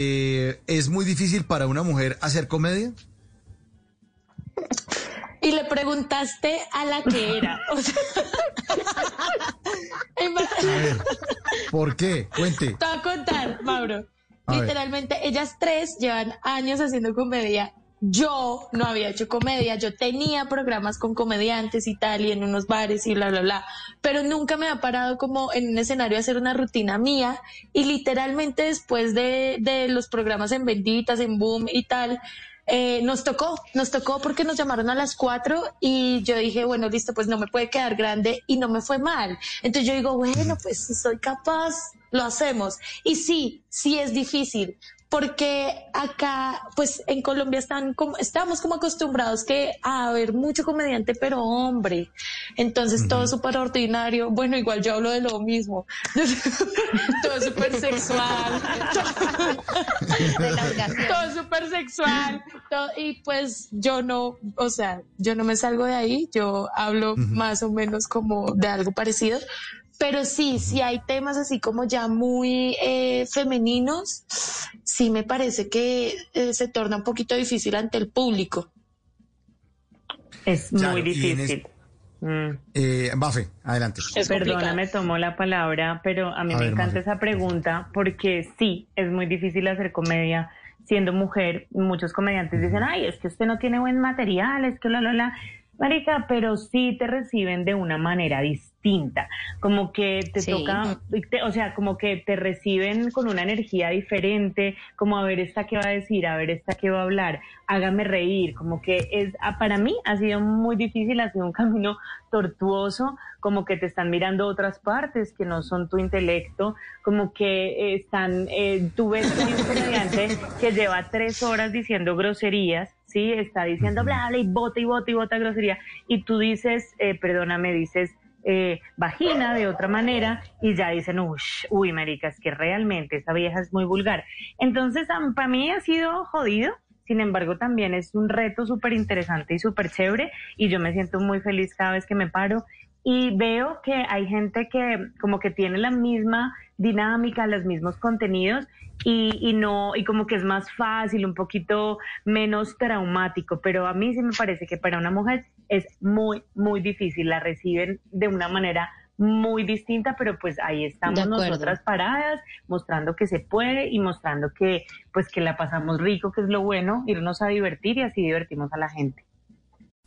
Eh, ¿Es muy difícil para una mujer hacer comedia? Y le preguntaste a la que era. O sea, A ver, ¿por qué? Cuente. Te voy a contar, Mauro. A ver. Literalmente, ellas tres llevan años haciendo comedia. Yo no había hecho comedia, yo tenía programas con comediantes y tal, y en unos bares y bla, bla, bla, pero nunca me ha parado como en un escenario a hacer una rutina mía, y literalmente después de, de los programas en Benditas, en Boom y tal, eh, nos tocó, nos tocó porque nos llamaron a las cuatro y yo dije, bueno, listo, pues no me puede quedar grande y no me fue mal. Entonces yo digo, bueno, pues si soy capaz, lo hacemos. Y sí, sí es difícil, porque acá, pues en Colombia están como, estamos como acostumbrados que a ver mucho comediante, pero hombre. Entonces todo súper ordinario. Bueno, igual yo hablo de lo mismo. todo súper sexual. todo súper sexual. todo- y pues yo no, o sea, yo no me salgo de ahí. Yo hablo más o menos como de algo parecido. Pero sí, sí hay temas así como ya muy eh, femeninos, sí me parece que eh, se torna un poquito difícil ante el público. Es Claro, muy difícil. Mm. Eh, Bafe, adelante. Es Perdona, complicado. me tomó la palabra, pero a mí A me ver, encanta Mafe. esa pregunta porque sí, es muy difícil hacer comedia siendo mujer. Muchos comediantes dicen, ay, es que usted no tiene buen material, es que la, la, la. Marica, pero sí te reciben de una manera distinta, como que te Sí. toca, te- o sea, como que te reciben con una energía diferente, como a ver esta qué va a decir, a ver esta qué va a hablar, hágame reír, como que es, ah, para mí ha sido muy difícil, ha sido un camino tortuoso, como que te están mirando otras partes que no son tu intelecto, como que eh, están, eh, tú ves a un comediante que lleva tres horas diciendo groserías, sí, está diciendo bla, bla, y bota y bota y bota grosería, y tú dices, eh, perdóname, dices, eh, vagina de otra manera y ya dicen, uy, uy, marica, que realmente esa vieja es muy vulgar. Entonces, para mí ha sido jodido, sin embargo, también es un reto súper interesante y súper chévere y yo me siento muy feliz cada vez que me paro y veo que hay gente que como que tiene la misma dinámica, los mismos contenidos y, y no, y como que es más fácil, un poquito menos traumático, pero a mí sí me parece que para una mujer es muy, muy difícil, la reciben de una manera muy distinta, pero pues ahí estamos nosotras paradas, mostrando que se puede y mostrando que pues que la pasamos rico, que es lo bueno, irnos a divertir y así divertimos a la gente.